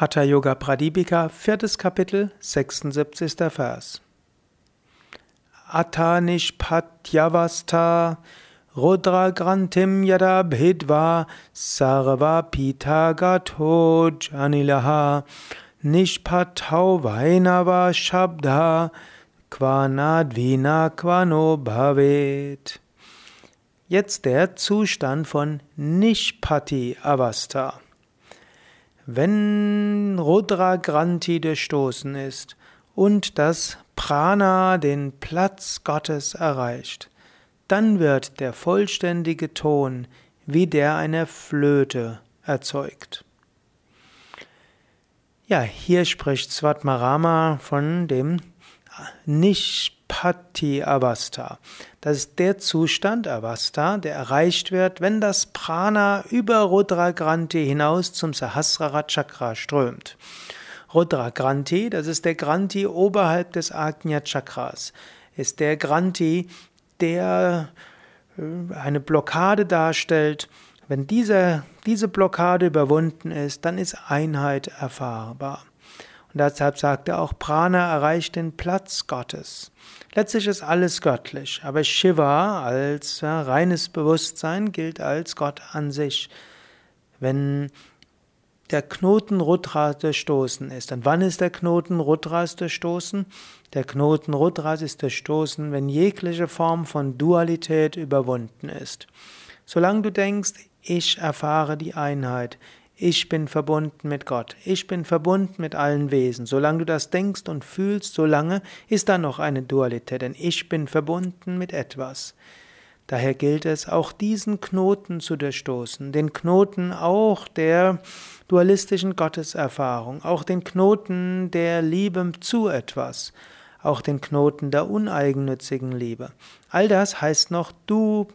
Hatha Yoga Pradipika, viertes Kapitel, 76. Vers. Atanishpatyavastha Rudra Grantim Yada Bhidva Sarva Pita Gato Janilaha Nishpatau Vainava Shabda Quanadvina Quano Bhavet. Jetzt der Zustand von Nishpati Avastha. Wenn Rudra Granti durchstoßen ist und das Prana den Platz Gottes erreicht, dann wird der vollständige Ton wie der einer Flöte erzeugt. Ja, hier spricht Svatmarama von dem Nishpati Avastha. Das ist der Zustand Avastha, der erreicht wird, wenn das Prana über Rudra Granti hinaus zum Sahasrara Chakra strömt. Rudra Granti, das ist der Granti oberhalb des Agnya Chakras, ist der Granti, der äh, eine Blockade darstellt. Wenn diese, diese Blockade überwunden ist, dann ist Einheit erfahrbar. Deshalb sagt er auch, Prana erreicht den Platz Gottes. Letztlich ist alles göttlich, aber Shiva als reines Bewusstsein gilt als Gott an sich. Wenn der Knoten Rudras durchstoßen ist. Und wann ist der Knoten Rudras durchstoßen? Der Knoten Rudras ist durchstoßen, wenn jegliche Form von Dualität überwunden ist. Solange du denkst, ich erfahre die Einheit, ich bin verbunden mit Gott. Ich bin verbunden mit allen Wesen. Solange du das denkst und fühlst, solange ist da noch eine Dualität, denn ich bin verbunden mit etwas. Daher gilt es, auch diesen Knoten zu durchstoßen, den Knoten auch der dualistischen Gotteserfahrung, auch den Knoten der Liebe zu etwas, auch den Knoten der uneigennützigen Liebe. All das heißt noch, du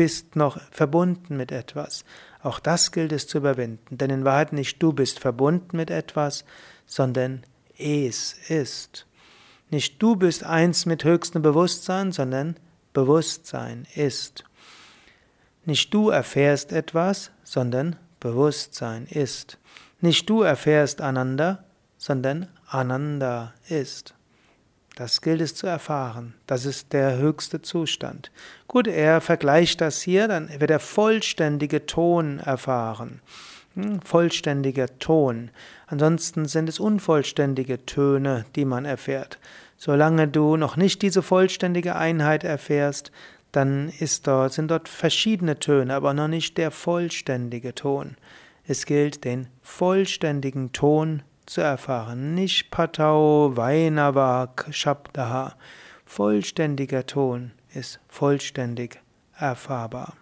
bist noch verbunden mit etwas. Auch das gilt es zu überwinden, denn in Wahrheit nicht du bist verbunden mit etwas, sondern es ist. Nicht du bist eins mit höchstem Bewusstsein, sondern Bewusstsein ist. Nicht du erfährst etwas, sondern Bewusstsein ist. Nicht du erfährst Ananda, sondern Ananda ist. Das gilt es zu erfahren. Das ist der höchste Zustand. Gut, er vergleicht das hier, dann wird er vollständige Ton erfahren. Hm, vollständiger Ton. Ansonsten sind es unvollständige Töne, die man erfährt. Solange du noch nicht diese vollständige Einheit erfährst, dann dort, sind dort verschiedene Töne, aber noch nicht der vollständige Ton. Es gilt, den vollständigen Ton zu erfahren. Nishpatau Vainavak Shabdaha. Vollständiger Ton ist vollständig erfahrbar.